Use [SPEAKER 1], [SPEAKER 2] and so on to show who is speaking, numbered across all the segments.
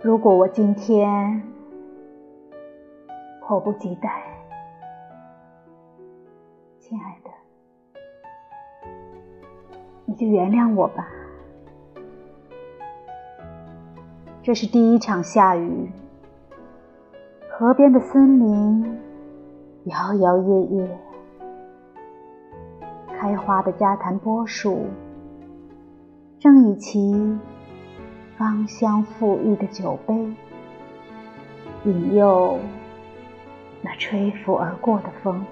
[SPEAKER 1] 如果我今天迫不及待，亲爱的，你就原谅我吧。这是第一场下雨，河边的森林摇摇曳曳，开花的家檀波树正以其芳香馥郁的酒杯，引诱。那吹拂而过的风，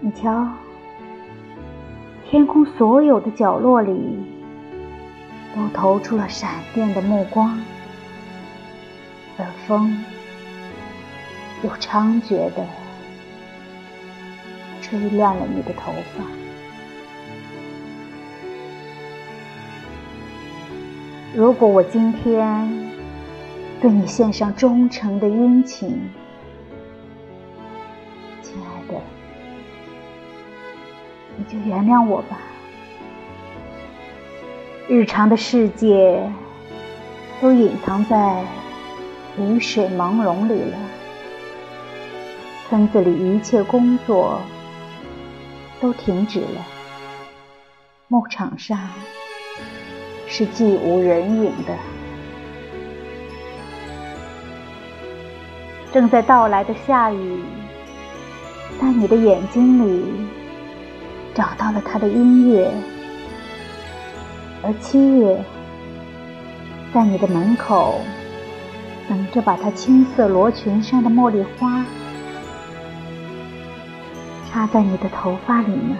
[SPEAKER 1] 你瞧，天空所有的角落里都投出了闪电的目光，而风又猖獗的吹乱了你的头发。如果我今天。对你献上忠诚的殷勤，亲爱的，你就原谅我吧。日常的世界都隐藏在雨水朦胧里了，村子里一切工作都停止了，牧场上是寂无人影的。正在到来的夏雨，在你的眼睛里找到了它的音乐，而七月在你的门口等着把它青色罗裙上的茉莉花插在你的头发里呢。